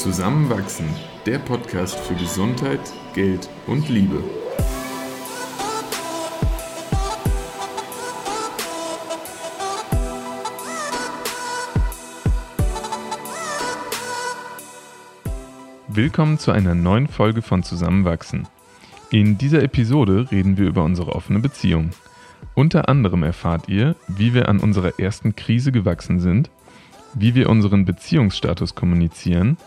Zusammenwachsen, der Podcast für Gesundheit, Geld und Liebe. Willkommen zu einer neuen Folge von Zusammenwachsen. In dieser Episode reden wir über unsere offene Beziehung. Unter anderem erfahrt ihr, wie wir an unserer ersten Krise gewachsen sind, wie wir unseren Beziehungsstatus kommunizieren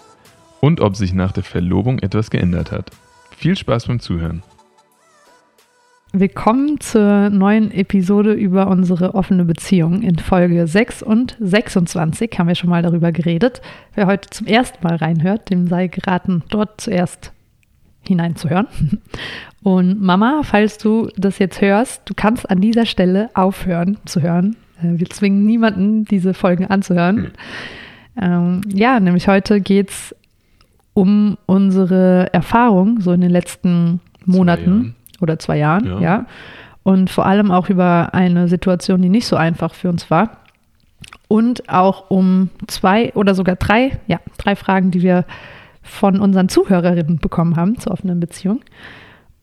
und ob sich nach der Verlobung etwas geändert hat. Viel Spaß beim Zuhören. Willkommen zur neuen Episode über unsere offene Beziehung. In Folge 6 und 26 haben wir schon mal darüber geredet. Wer heute zum ersten Mal reinhört, dem sei geraten, dort zuerst hineinzuhören. Und Mama, falls du das jetzt hörst, du kannst an dieser Stelle aufhören zu hören. Äh, wir zwingen niemanden, diese Folgen anzuhören. Mhm. Ähm, ja, nämlich heute geht es um unsere Erfahrung so in den letzten Monaten zwei oder zwei Jahren, ja. ja. Und vor allem auch über eine Situation, die nicht so einfach für uns war. Und auch um zwei oder sogar drei, ja, drei Fragen, die wir von unseren Zuhörerinnen bekommen haben zur offenen Beziehung.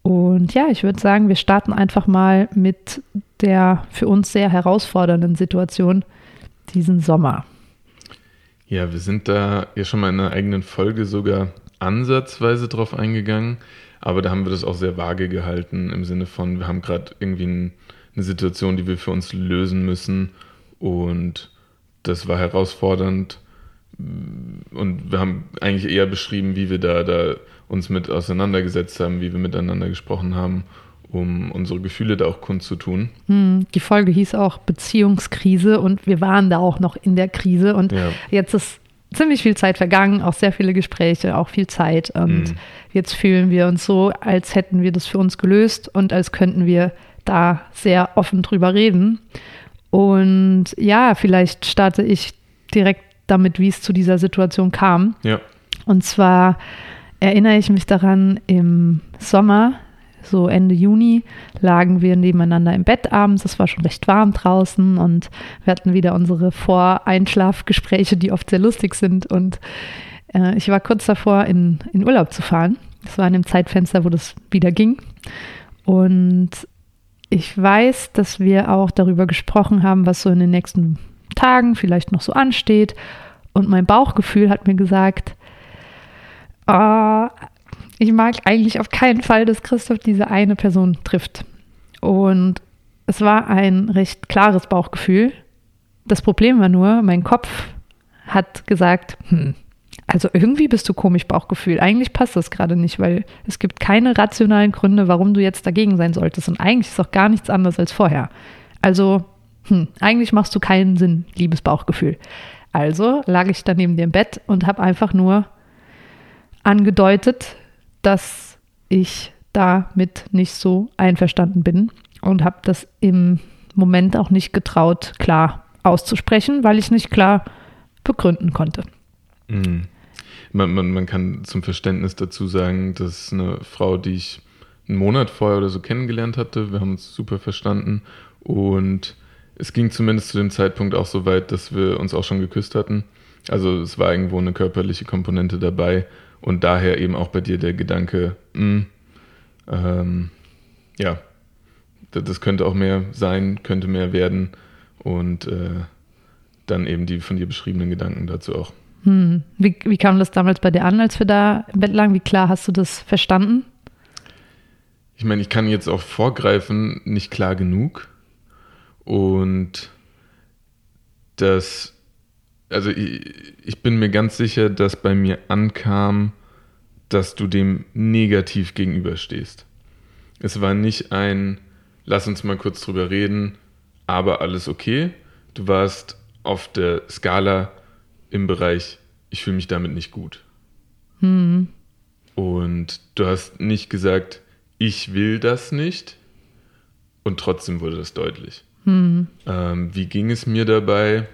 Und ja, ich würde sagen, wir starten einfach mal mit der für uns sehr herausfordernden Situation diesen Sommer. Ja, wir sind da ja schon mal in einer eigenen Folge sogar ansatzweise drauf eingegangen, aber da haben wir das auch sehr vage gehalten im Sinne von, wir haben gerade irgendwie ein, eine Situation, die wir für uns lösen müssen und das war herausfordernd. Und wir haben eigentlich eher beschrieben, wie wir da, da uns mit auseinandergesetzt haben, wie wir miteinander gesprochen haben um unsere Gefühle da auch kundzutun. Hm, die Folge hieß auch Beziehungskrise und wir waren da auch noch in der Krise und ja. jetzt ist ziemlich viel Zeit vergangen, auch sehr viele Gespräche, auch viel Zeit und hm. jetzt fühlen wir uns so, als hätten wir das für uns gelöst und als könnten wir da sehr offen drüber reden. Und ja, vielleicht starte ich direkt damit, wie es zu dieser Situation kam. Ja. Und zwar erinnere ich mich daran, im Sommer so Ende Juni lagen wir nebeneinander im Bett abends. Es war schon recht warm draußen und wir hatten wieder unsere Voreinschlafgespräche, die oft sehr lustig sind. Und äh, ich war kurz davor, in, in Urlaub zu fahren. Das war in dem Zeitfenster, wo das wieder ging. Und ich weiß, dass wir auch darüber gesprochen haben, was so in den nächsten Tagen vielleicht noch so ansteht. Und mein Bauchgefühl hat mir gesagt, oh, ich mag eigentlich auf keinen Fall, dass Christoph diese eine Person trifft. Und es war ein recht klares Bauchgefühl. Das Problem war nur, mein Kopf hat gesagt, hm, also irgendwie bist du komisch Bauchgefühl. Eigentlich passt das gerade nicht, weil es gibt keine rationalen Gründe, warum du jetzt dagegen sein solltest. Und eigentlich ist auch gar nichts anderes als vorher. Also, hm, eigentlich machst du keinen Sinn, liebes Bauchgefühl. Also lag ich dann neben dem Bett und habe einfach nur angedeutet, dass ich damit nicht so einverstanden bin und habe das im Moment auch nicht getraut, klar auszusprechen, weil ich nicht klar begründen konnte. Mhm. Man, man, man kann zum Verständnis dazu sagen, dass eine Frau, die ich einen Monat vorher oder so kennengelernt hatte, wir haben uns super verstanden und es ging zumindest zu dem Zeitpunkt auch so weit, dass wir uns auch schon geküsst hatten. Also es war irgendwo eine körperliche Komponente dabei und daher eben auch bei dir der Gedanke, mh, hm, ähm, ja, das könnte auch mehr sein, könnte mehr werden. Und äh, dann eben die von dir beschriebenen Gedanken dazu auch. Hm. Wie, wie kam das damals bei dir an, als wir da im Bett lagen? Wie klar hast du das verstanden? Ich meine, ich kann jetzt auch vorgreifen, nicht klar genug. Und das also ich, ich, bin mir ganz sicher, dass bei mir ankam, dass du dem negativ gegenüberstehst. Es war nicht ein, lass uns mal kurz drüber reden, aber alles okay. Du warst auf der Skala im Bereich, ich fühle mich damit nicht gut. Hm. Und du hast nicht gesagt, ich will das nicht. Und trotzdem wurde das deutlich. Hm. Ähm, wie ging es mir dabei?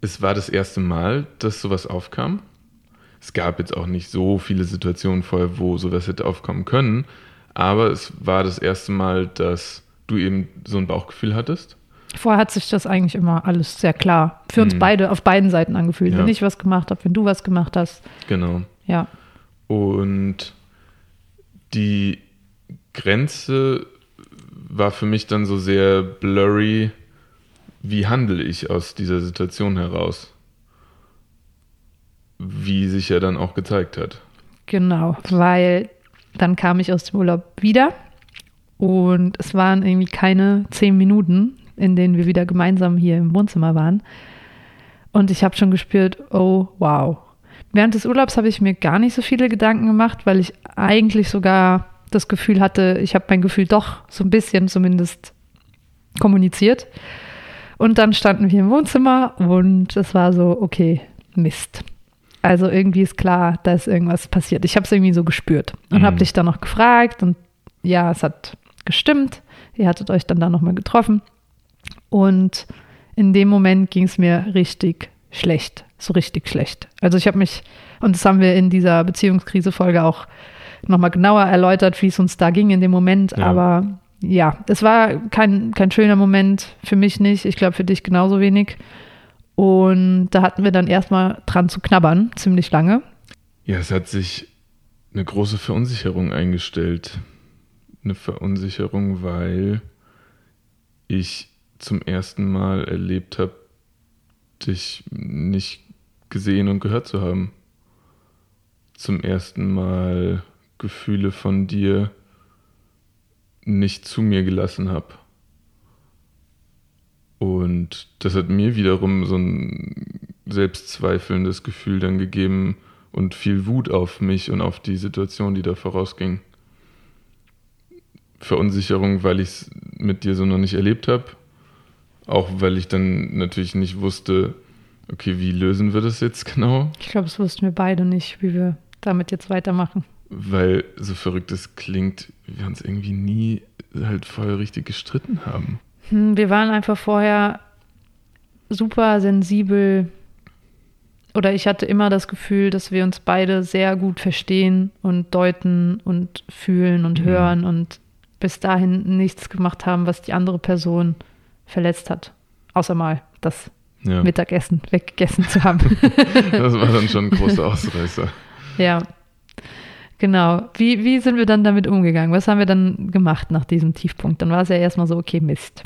Es war das erste Mal, dass sowas aufkam. Es gab jetzt auch nicht so viele Situationen vorher, wo sowas hätte aufkommen können, aber es war das erste Mal, dass du eben so ein Bauchgefühl hattest Vorher hat sich das eigentlich immer alles sehr klar für uns Mhm. beide auf beiden Seiten angefühlt. Ja. Wenn ich was gemacht habe, wenn du was gemacht hast. Genau. Ja. Und die Grenze war für mich dann so sehr blurry, wie handle ich aus dieser Situation heraus? Wie sich ja dann auch gezeigt hat. Genau, weil dann kam ich aus dem Urlaub wieder und es waren irgendwie keine zehn Minuten, in denen wir wieder gemeinsam hier im Wohnzimmer waren. Und ich habe schon gespürt, oh wow. Während des Urlaubs habe ich mir gar nicht so viele Gedanken gemacht, weil ich eigentlich sogar das Gefühl hatte, ich habe mein Gefühl doch so ein bisschen zumindest kommuniziert. Und dann standen wir im Wohnzimmer und es war so, okay, Mist. Also irgendwie ist klar, da ist irgendwas passiert. Ich habe es irgendwie so gespürt und Mhm. habe dich dann noch gefragt und ja, es hat gestimmt. Ihr hattet euch dann da nochmal getroffen und in dem Moment ging es mir richtig schlecht, so richtig schlecht. Also ich habe mich, und das haben wir in dieser Beziehungskrise-Folge auch nochmal genauer erläutert, wie es uns da ging in dem Moment, Ja. aber ja, es war kein, kein schöner Moment, für mich nicht, ich glaube für dich genauso wenig. Und da hatten wir dann erstmal dran zu knabbern, ziemlich lange. Ja, es hat sich eine große Verunsicherung eingestellt. Eine Verunsicherung, weil ich zum ersten Mal erlebt habe, dich nicht gesehen und gehört zu haben. Zum ersten Mal Gefühle von dir nicht zu mir gelassen habe. Und das hat mir wiederum so ein selbstzweifelndes Gefühl dann gegeben und viel Wut auf mich und auf die Situation, die da vorausging. Verunsicherung, weil ich es mit dir so noch nicht erlebt habe. Auch weil ich dann natürlich nicht wusste, okay, wie lösen wir das jetzt genau? Ich glaube, das wussten wir beide nicht, wie wir damit jetzt weitermachen. Weil so verrückt es klingt, wir uns irgendwie nie halt vorher richtig gestritten haben. Hm, Wir waren einfach vorher super sensibel oder ich hatte immer das Gefühl, dass wir uns beide sehr gut verstehen und deuten und fühlen und Mhm. hören und bis dahin nichts gemacht haben, was die andere Person verletzt hat. Außer mal das Ja, Mittagessen weggegessen zu haben. das war dann schon ein großer Ausreißer. ja. Genau. Wie, wie sind wir dann damit umgegangen? Was haben wir dann gemacht nach diesem Tiefpunkt? Dann war es ja erstmal so, okay, Mist.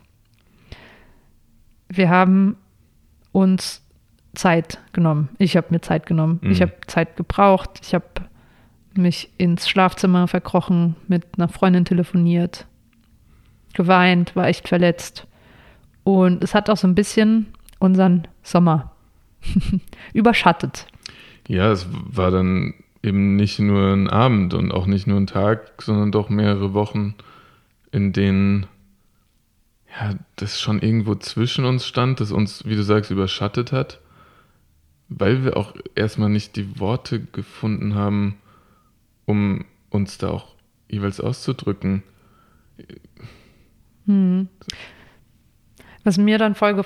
Wir haben uns Zeit genommen. Ich habe mir Zeit genommen. Mhm. Ich habe Zeit gebraucht. Ich habe mich ins Schlafzimmer verkrochen, mit einer Freundin telefoniert, geweint, war echt verletzt. Und es hat auch so ein bisschen unseren Sommer überschattet. Ja, es war dann eben nicht nur ein Abend und auch nicht nur ein Tag, sondern doch mehrere Wochen, in denen ja, das schon irgendwo zwischen uns stand, das uns, wie du sagst, überschattet hat, weil wir auch erstmal nicht die Worte gefunden haben, um uns da auch jeweils auszudrücken. Hm. Was mir dann voll ge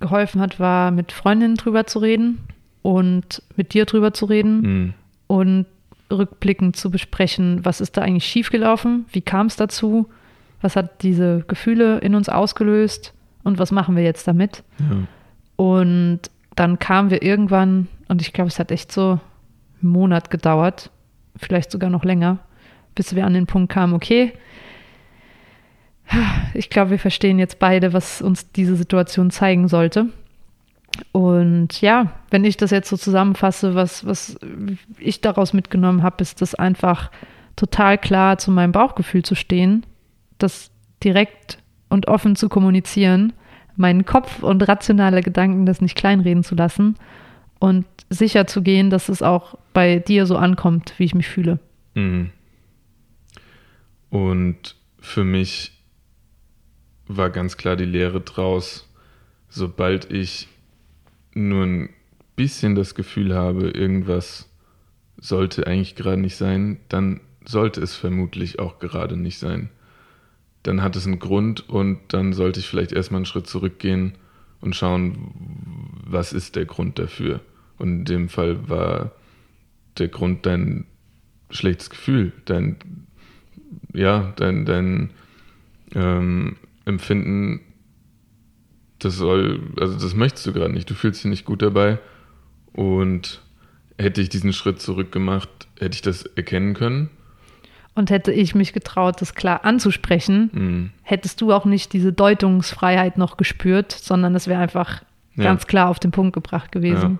geholfen hat, war mit Freundinnen drüber zu reden und mit dir drüber zu reden Hm. Und rückblickend zu besprechen, was ist da eigentlich schiefgelaufen, wie kam es dazu, was hat diese Gefühle in uns ausgelöst und was machen wir jetzt damit. Ja. Und dann kamen wir irgendwann, und ich glaube, es hat echt so einen Monat gedauert, vielleicht sogar noch länger, bis wir an den Punkt kamen, okay, ich glaube, wir verstehen jetzt beide, was uns diese Situation zeigen sollte. Und ja, wenn ich das jetzt so zusammenfasse, was, was ich daraus mitgenommen habe, ist das einfach total klar zu meinem Bauchgefühl zu stehen, das direkt und offen zu kommunizieren, meinen Kopf und rationale Gedanken das nicht kleinreden zu lassen und sicher zu gehen, dass es auch bei dir so ankommt, wie ich mich fühle. Mhm. Und für mich war ganz klar die Lehre draus, sobald ich nur ein bisschen das Gefühl habe, irgendwas sollte eigentlich gerade nicht sein, dann sollte es vermutlich auch gerade nicht sein. Dann hat es einen Grund und dann sollte ich vielleicht erstmal einen Schritt zurückgehen und schauen, was ist der Grund dafür. Und in dem Fall war der Grund dein schlechtes Gefühl, dein, ja, dein, dein ähm, Empfinden, das soll, also das möchtest du gerade nicht. Du fühlst dich nicht gut dabei. Und hätte ich diesen Schritt zurück gemacht, hätte ich das erkennen können. Und hätte ich mich getraut, das klar anzusprechen, Mhm. hättest du auch nicht diese Deutungsfreiheit noch gespürt, sondern es wäre einfach Ja. ganz klar auf den Punkt gebracht gewesen.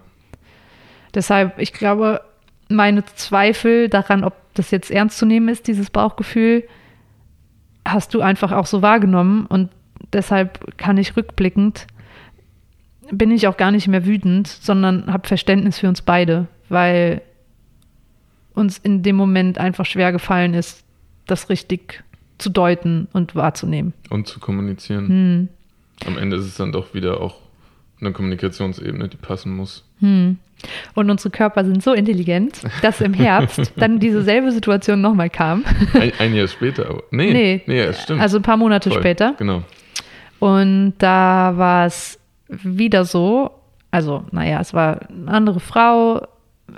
Deshalb, ich glaube, meine Zweifel daran, ob das jetzt ernst zu nehmen ist, dieses Bauchgefühl, hast du einfach auch so wahrgenommen und deshalb kann ich rückblickend, bin ich auch gar nicht mehr wütend, sondern habe Verständnis für uns beide, weil uns in dem Moment einfach schwer gefallen ist, das richtig zu deuten und wahrzunehmen. Und zu kommunizieren. Hm. Am Ende ist es dann doch wieder auch eine Kommunikationsebene, die passen muss. Hm. Und unsere Körper sind so intelligent, dass im Herbst dann diese selbe Situation nochmal kam. Ein, ein Jahr später, aber. Nee, Nee. nee, ja, stimmt. Also ein paar Monate Voll. später. Genau. Und da war es wieder so, also naja, es war eine andere Frau,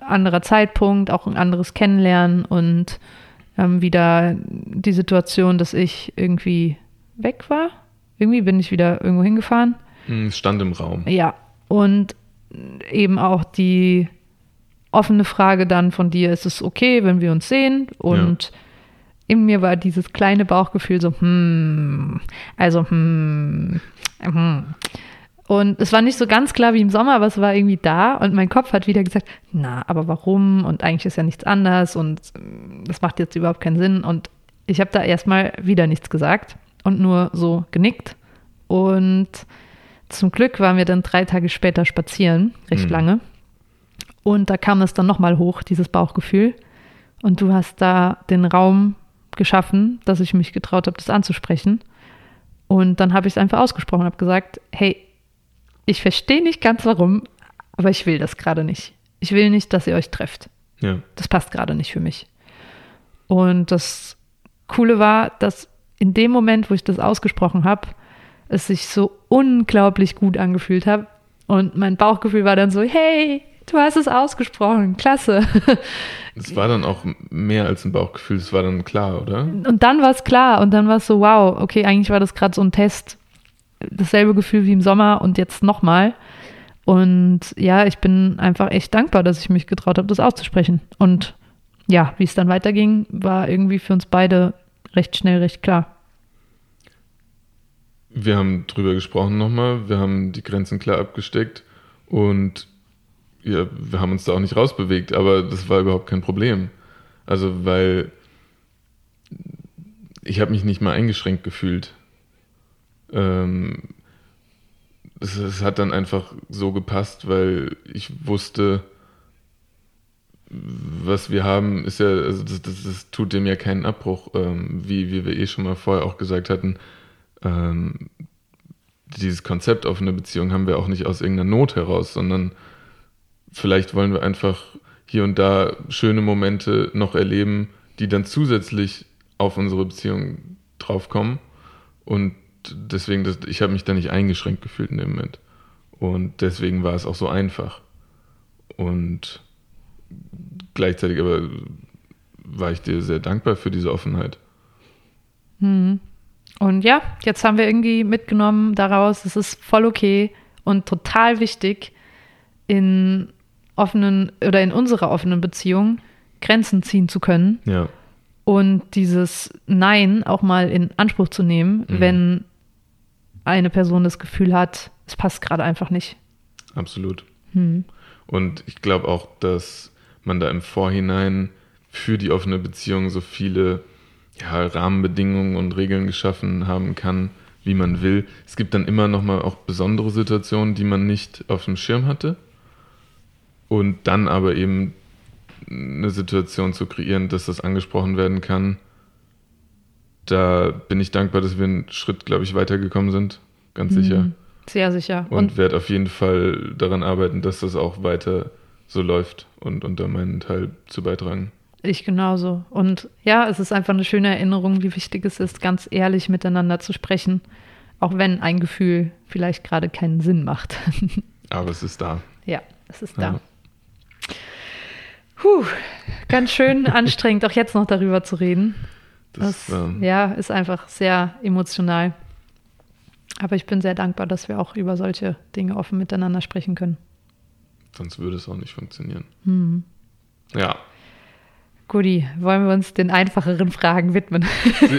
anderer Zeitpunkt, auch ein anderes Kennenlernen und ähm, wieder die Situation, dass ich irgendwie weg war. Irgendwie bin ich wieder irgendwo hingefahren. Hm, Es stand im Raum. Ja, und eben auch die offene Frage dann von dir, ist es okay, wenn wir uns sehen? Und in mir war dieses kleine Bauchgefühl so, hm, also, hm, hm. Und es war nicht so ganz klar wie im Sommer, aber es war irgendwie da und mein Kopf hat wieder gesagt, na, aber warum? Und eigentlich ist ja nichts anders und ähm, das macht jetzt überhaupt keinen Sinn. Und ich habe da erstmal wieder nichts gesagt und nur so genickt. Und zum Glück waren wir dann drei Tage später spazieren, recht Mhm. lange. Und da kam es dann nochmal hoch, dieses Bauchgefühl. Und du hast da den Raum geschaffen, dass ich mich getraut habe, das anzusprechen. Und dann habe ich es einfach ausgesprochen, habe gesagt, hey, ich verstehe nicht ganz warum, aber ich will das gerade nicht. Ich will nicht, dass ihr euch trefft. Ja. Das passt gerade nicht für mich. Und das Coole war, dass in dem Moment, wo ich das ausgesprochen habe, es sich so unglaublich gut angefühlt hat. Und mein Bauchgefühl war dann so, hey, du hast es ausgesprochen, klasse. Es war dann auch mehr als ein Bauchgefühl, es war dann klar, oder? Und dann war es klar und dann war es so, wow, okay, eigentlich war das gerade so ein Test. Dasselbe Gefühl wie im Sommer und jetzt nochmal. Und ja, ich bin einfach echt dankbar, dass ich mich getraut habe, das auszusprechen. Und ja, wie es dann weiterging, war irgendwie für uns beide recht schnell, recht klar. Wir haben drüber gesprochen nochmal, wir haben die Grenzen klar abgesteckt und ja, wir haben uns da auch nicht rausbewegt, aber das war überhaupt kein Problem. Also, weil ich habe mich nicht mal eingeschränkt gefühlt. Ähm, es, es hat dann einfach so gepasst, weil ich wusste, was wir haben, ist ja, also das, das, das tut dem ja keinen Abbruch, ähm, wie, wie wir eh schon mal vorher auch gesagt hatten. Ähm, dieses Konzept offene Beziehung haben wir auch nicht aus irgendeiner Not heraus, sondern vielleicht wollen wir einfach hier und da schöne Momente noch erleben, die dann zusätzlich auf unsere Beziehung draufkommen. Und deswegen, das, ich habe mich da nicht eingeschränkt gefühlt in dem Moment. Und deswegen war es auch so einfach. Und gleichzeitig aber war ich dir sehr dankbar für diese Offenheit. Hm. Und ja, jetzt haben wir irgendwie mitgenommen daraus, es ist voll okay und total wichtig, in offenen oder in unserer offenen Beziehung Grenzen ziehen zu können Ja, und dieses Nein auch mal in Anspruch zu nehmen, Mhm. wenn eine Person das Gefühl hat, es passt gerade einfach nicht. absolut. Hm. Und ich glaube auch, dass man da im Vorhinein für die offene Beziehung so viele ja, Rahmenbedingungen und Regeln geschaffen haben kann, wie man will. Es gibt dann immer noch mal auch besondere Situationen, die man nicht auf dem Schirm hatte. Und dann aber eben eine Situation zu kreieren, dass das angesprochen werden kann. Da bin ich dankbar, dass wir einen Schritt, glaube ich, weitergekommen sind. Ganz sicher. Hm. Sehr sicher. Und, Und, werde auf jeden Fall daran arbeiten, dass das auch weiter so läuft und, da meinen Teil zu beitragen. ich genauso. Und ja, es ist einfach eine schöne Erinnerung, wie wichtig es ist, ganz ehrlich miteinander zu sprechen, auch wenn ein Gefühl vielleicht gerade keinen Sinn macht. Aber es ist da. ja, es ist Ja. Puh, ganz schön anstrengend, auch jetzt noch darüber zu reden. Das, Das, ähm, ja, ist einfach sehr emotional. Aber ich bin sehr dankbar, dass wir auch über solche Dinge offen miteinander sprechen können. Sonst würde es auch nicht funktionieren. Hm. Ja. Guti, wollen wir uns den einfacheren Fragen widmen?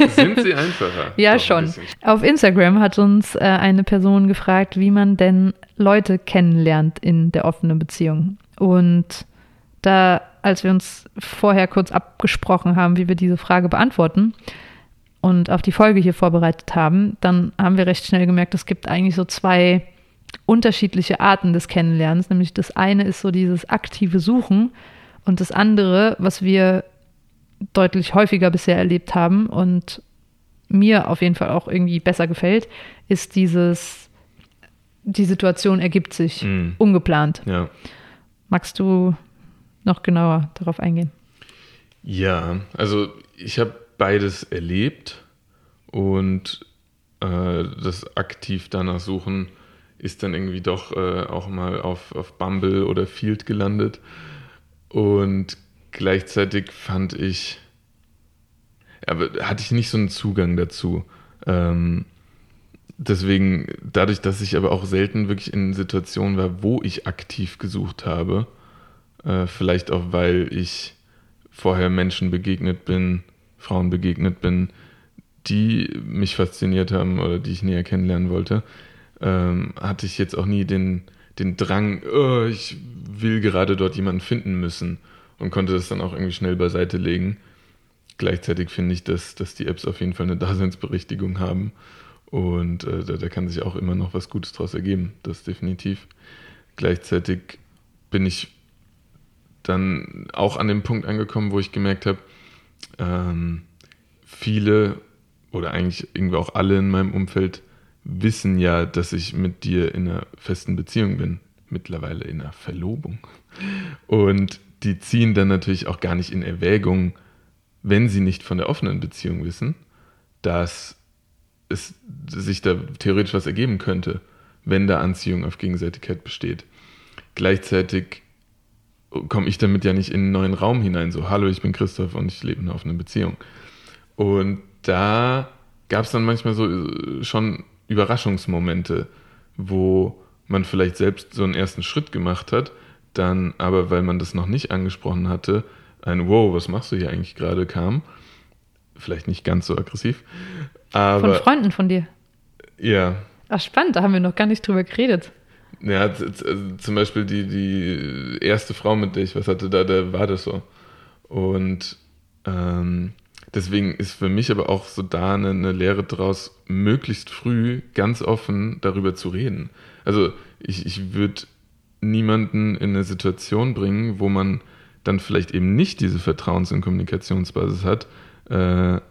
Sind sie einfacher? ja, Doch, schon. Auf Instagram hat uns äh, eine Person gefragt, wie man denn Leute kennenlernt in der offenen Beziehung. Und da, als wir uns vorher kurz abgesprochen haben, wie wir diese Frage beantworten und auf die Folge hier vorbereitet haben, dann haben wir recht schnell gemerkt, es gibt eigentlich so zwei unterschiedliche Arten des Kennenlernens. Nämlich das eine ist so dieses aktive Suchen und das andere, was wir deutlich häufiger bisher erlebt haben und mir auf jeden Fall auch irgendwie besser gefällt, ist dieses, die Situation ergibt sich Mhm. ungeplant. Ja. Magst du noch genauer darauf eingehen? Ja, also ich habe beides erlebt und äh, das aktiv danach suchen ist dann irgendwie doch äh, auch mal auf, auf Bumble oder Field gelandet. Und gleichzeitig fand ich, aber hatte ich nicht so einen Zugang dazu. Ähm, deswegen, dadurch, dass ich aber auch selten wirklich in Situationen war, wo ich aktiv gesucht habe, äh, vielleicht auch, weil ich vorher Menschen begegnet bin, Frauen begegnet bin, die mich fasziniert haben oder die ich näher kennenlernen wollte, ähm, hatte ich jetzt auch nie den, den Drang, oh, ich will gerade dort jemanden finden müssen und konnte das dann auch irgendwie schnell beiseite legen. Gleichzeitig finde ich, dass, dass die Apps auf jeden Fall eine Daseinsberechtigung haben und äh, da, da kann sich auch immer noch was Gutes draus ergeben, das definitiv. Gleichzeitig bin ich dann auch an dem Punkt angekommen, wo ich gemerkt habe, ähm, viele oder eigentlich irgendwie auch alle in meinem Umfeld wissen ja, dass ich mit dir in einer festen Beziehung bin, mittlerweile in einer Verlobung. Und die ziehen dann natürlich auch gar nicht in Erwägung, wenn sie nicht von der offenen Beziehung wissen, dass es sich da theoretisch was ergeben könnte, wenn da Anziehung auf Gegenseitigkeit besteht. Gleichzeitig komme ich damit ja nicht in einen neuen Raum hinein, so, hallo, ich bin Christoph und ich lebe in einer offenen Beziehung. Und da gab es dann manchmal so äh, schon Überraschungsmomente, wo man vielleicht selbst so einen ersten Schritt gemacht hat, dann aber, weil man das noch nicht angesprochen hatte, ein Wow, was machst du hier eigentlich gerade kam. Vielleicht nicht ganz so aggressiv, Von aber Freunden von dir. ja, Ach, spannend, da haben wir noch gar nicht drüber geredet. Ja, zum Beispiel die, die erste Frau, mit der ich was hatte, da, da war das so. Und ähm, deswegen ist für mich aber auch so da eine, eine Lehre draus, möglichst früh ganz offen darüber zu reden. Also ich, ich würde niemanden in eine Situation bringen, wo man dann vielleicht eben nicht diese Vertrauens- und Kommunikationsbasis hat äh,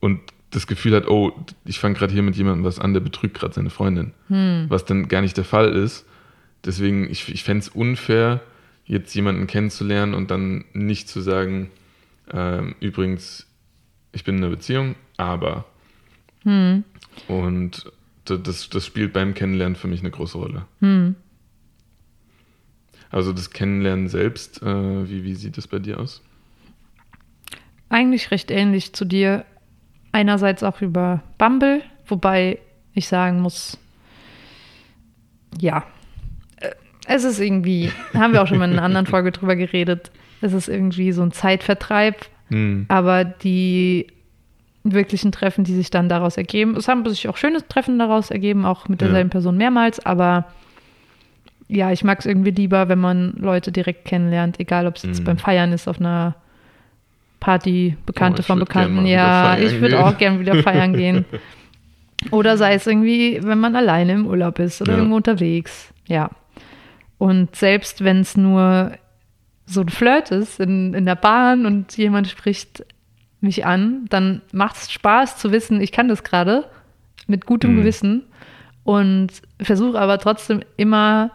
und das Gefühl hat, oh, ich fange gerade hier mit jemandem was an, der betrügt gerade seine Freundin Hm. was dann gar nicht der Fall ist. Deswegen, ich, ich fände es unfair, jetzt jemanden kennenzulernen und dann nicht zu sagen, ähm, übrigens, ich bin in einer Beziehung, aber. Hm. Und das, das spielt beim Kennenlernen für mich eine große Rolle. Hm. Also das Kennenlernen selbst, äh, wie, wie sieht das bei dir aus? Eigentlich recht ähnlich zu dir. Einerseits auch über Bumble, wobei ich sagen muss, ja, äh, es ist irgendwie, haben wir auch schon mal in einer anderen Folge drüber geredet, es ist irgendwie so ein Zeitvertreib, Hm. aber die wirklichen Treffen, die sich dann daraus ergeben, es haben sich auch schöne Treffen daraus ergeben, auch mit Ja. derselben Person mehrmals, aber ja, ich mag es irgendwie lieber, wenn man Leute direkt kennenlernt, egal ob es jetzt Mhm. beim Feiern ist, auf einer Party, Bekannte Oh, von Bekannten. Ja, ich würde auch gern wieder feiern gehen. Oder sei es irgendwie, wenn man alleine im Urlaub ist oder Ja. irgendwo unterwegs. Ja. Und selbst wenn es nur so ein Flirt ist in, in der Bahn und jemand spricht mich an, dann macht es Spaß zu wissen, ich kann das gerade mit gutem Mhm. Gewissen und versuche aber trotzdem immer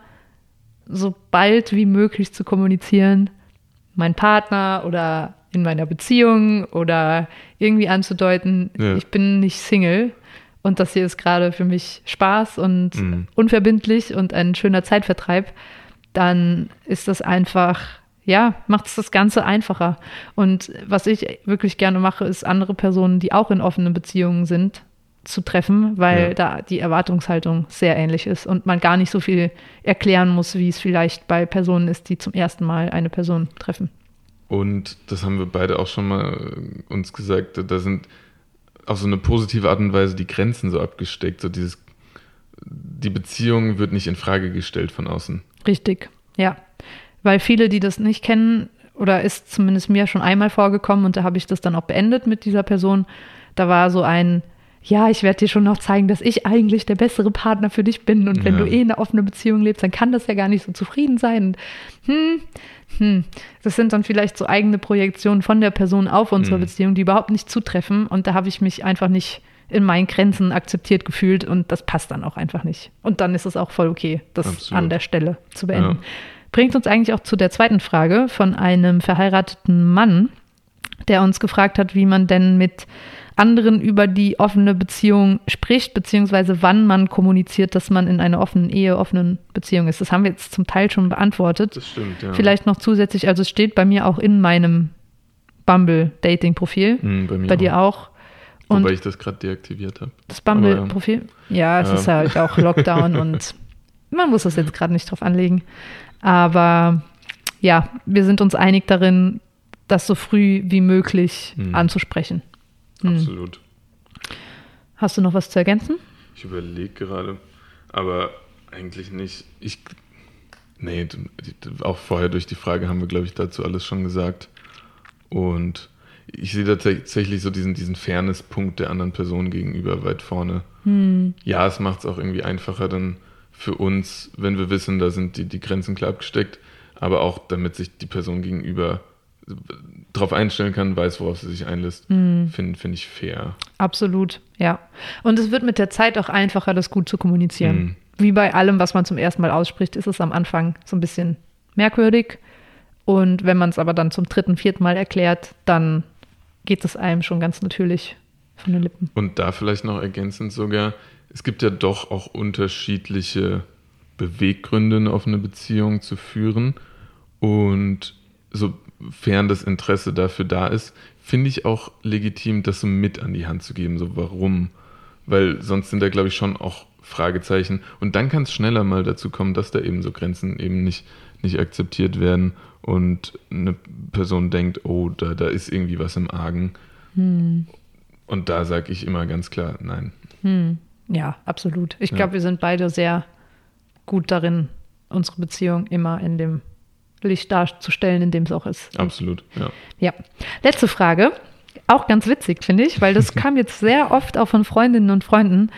so bald wie möglich zu kommunizieren, mein Partner oder in meiner Beziehung oder irgendwie anzudeuten, Ja. ich bin nicht Single und das hier ist gerade für mich Spaß und Mhm. unverbindlich und ein schöner Zeitvertreib, dann ist das einfach, ja, macht es das Ganze einfacher. Und was ich wirklich gerne mache, ist andere Personen, die auch in offenen Beziehungen sind, zu treffen, weil Ja. da die Erwartungshaltung sehr ähnlich ist und man gar nicht so viel erklären muss, wie es vielleicht bei Personen ist, die zum ersten Mal eine Person treffen. Und das haben wir beide auch schon mal äh, uns gesagt, da sind auf so eine positive Art und Weise die Grenzen so abgesteckt, so dieses, die Beziehung wird nicht in Frage gestellt von außen. Richtig, ja. Weil viele, die das nicht kennen, oder ist zumindest mir schon einmal vorgekommen und da habe ich das dann auch beendet mit dieser Person, da war so ein, ja, ich werde dir schon noch zeigen, dass ich eigentlich der bessere Partner für dich bin und wenn Ja. du eh eine offene Beziehung lebst, dann kann das ja gar nicht so zufrieden sein. Und, hm, hm. Das sind dann vielleicht so eigene Projektionen von der Person auf unsere Mhm. Beziehung, die überhaupt nicht zutreffen und da habe ich mich einfach nicht in meinen Grenzen akzeptiert gefühlt und das passt dann auch einfach nicht. Und dann ist es auch voll okay, das Absolut. an der Stelle zu beenden. Ja. Bringt uns eigentlich auch zu der zweiten Frage von einem verheirateten Mann, der uns gefragt hat, wie man denn mit anderen über die offene Beziehung spricht, beziehungsweise wann man kommuniziert, dass man in einer offenen Ehe, offenen Beziehung ist. Das haben wir jetzt zum Teil schon beantwortet. Das stimmt, ja. Vielleicht noch zusätzlich, also es steht bei mir auch in meinem Bumble-Dating-Profil, Hm, bei mir bei dir auch. Und Wobei ich das gerade deaktiviert habe. das Bumble-Profil? Ja, es Ja. ist halt auch Lockdown und man muss das jetzt gerade nicht drauf anlegen. Aber ja, wir sind uns einig darin, das so früh wie möglich Mhm. anzusprechen. Hm. Absolut. Hast du noch was zu ergänzen? Ich überlege gerade, aber eigentlich nicht. Ich, nee, auch vorher durch die Frage haben wir, glaube ich, dazu alles schon gesagt. Und ich sehe da tatsächlich so diesen, diesen Fairness-Punkt der anderen Person gegenüber weit vorne. Ja, es macht es auch irgendwie einfacher dann für uns, wenn wir wissen, da sind die, die Grenzen klar abgesteckt, aber auch damit sich die Person gegenüber darauf einstellen kann, weiß, worauf sie sich einlässt, finde find ich fair. Absolut, ja. Und es wird mit der Zeit auch einfacher, das gut zu kommunizieren. Mhm. Wie bei allem, was man zum ersten Mal ausspricht, ist es am Anfang so ein bisschen merkwürdig. Und wenn man es aber dann zum dritten, vierten Mal erklärt, dann geht es einem schon ganz natürlich von den Lippen. Und da vielleicht noch ergänzend sogar, es gibt ja doch auch unterschiedliche Beweggründe, eine offene Beziehung zu führen. Und sofern das Interesse dafür da ist, finde ich auch legitim, das so mit an die Hand zu geben. So warum? Weil sonst sind da, glaube ich, schon auch Fragezeichen. Und dann kann es schneller mal dazu kommen, dass da eben so Grenzen eben nicht, nicht akzeptiert werden und eine Person denkt, oh, da, da ist irgendwie was im Argen. Und da sage ich immer ganz klar, nein. Hm. Ja, absolut. Ich Ja. glaube, wir sind beide sehr gut darin, unsere Beziehung immer in dem Licht darzustellen, in dem es auch ist. Absolut, ja. Ja. Letzte Frage. Auch ganz witzig, finde ich, weil das kam jetzt sehr oft auch von Freundinnen und Freunden.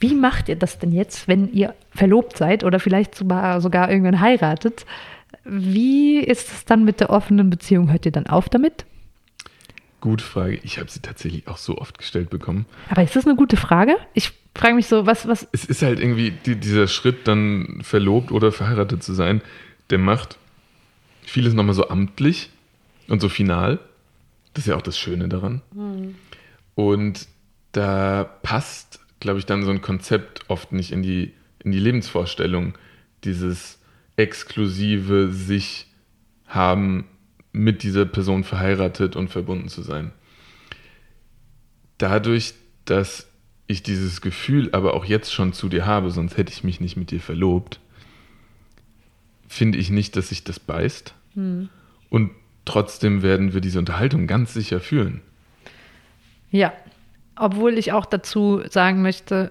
Wie macht ihr das denn jetzt, wenn ihr verlobt seid oder vielleicht sogar, sogar irgendwann heiratet? Wie ist es dann mit der offenen Beziehung? Hört ihr dann auf damit? Gute Frage. Ich habe sie tatsächlich auch so oft gestellt bekommen. Aber ist das eine gute Frage? Ich frage mich so, was, was, Es ist halt irgendwie die, dieser Schritt, dann verlobt oder verheiratet zu sein, der macht vieles nochmal so amtlich und so final. Das ist ja auch das Schöne daran. Und da passt, glaube ich, dann so ein Konzept oft nicht in die, in die Lebensvorstellung. Dieses exklusive sich haben, mit dieser Person verheiratet und verbunden zu sein. Dadurch, dass ich dieses Gefühl aber auch jetzt schon zu dir habe, sonst hätte ich mich nicht mit dir verlobt, finde ich nicht, dass sich das beißt. Und trotzdem werden wir diese Unterhaltung ganz sicher führen. Ja, obwohl ich auch dazu sagen möchte,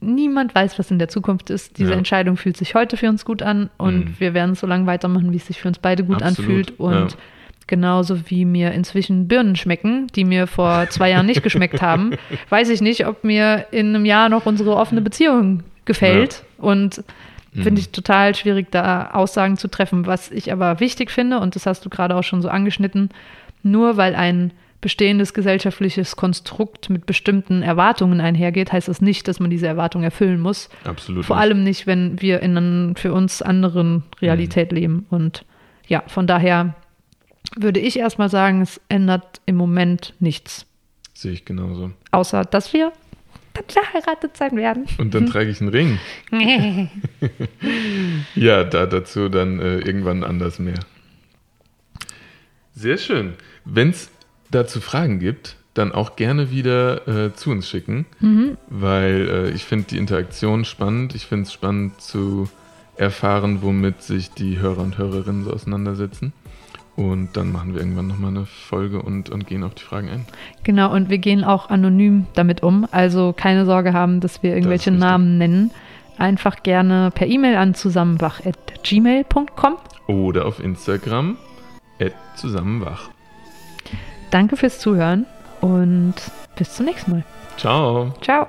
niemand weiß, was in der Zukunft ist. Diese Ja. Entscheidung fühlt sich heute für uns gut an und Mhm. wir werden es so lange weitermachen, wie es sich für uns beide gut Absolut, anfühlt. Und ja. genauso wie mir inzwischen Birnen schmecken, die mir vor zwei Jahren nicht geschmeckt haben, weiß ich nicht, ob mir in einem Jahr noch unsere offene Beziehung gefällt. Und finde Mhm. ich total schwierig, da Aussagen zu treffen. Was ich aber wichtig finde, und das hast du gerade auch schon so angeschnitten, nur weil ein bestehendes gesellschaftliches Konstrukt mit bestimmten Erwartungen einhergeht, heißt das nicht, dass man diese Erwartungen erfüllen muss. Absolut. Vor nicht. allem nicht, wenn wir in einer für uns anderen Realität Mhm. leben. Und ja, von daher würde ich erstmal sagen, es ändert im Moment nichts. Sehe ich genauso. Außer, dass wir dann verheiratet sein werden. Und dann trage ich einen Ring. Ja, da dazu dann äh, irgendwann anders mehr. Sehr schön. Wenn es dazu Fragen gibt, dann auch gerne wieder äh, zu uns schicken, Mhm. weil äh, ich finde die Interaktion spannend. Ich finde es spannend zu erfahren, womit sich die Hörer und Hörerinnen so auseinandersetzen. Und dann machen wir irgendwann nochmal eine Folge und, und gehen auf die Fragen ein. Genau, und wir gehen auch anonym damit um. Also keine Sorge haben, dass wir irgendwelche richtig. Namen nennen. Einfach gerne per E-Mail an zusammenwach.gmail.com. Oder auf Instagram, zusammenwach. Danke fürs Zuhören und bis zum nächsten Mal. Ciao. Ciao.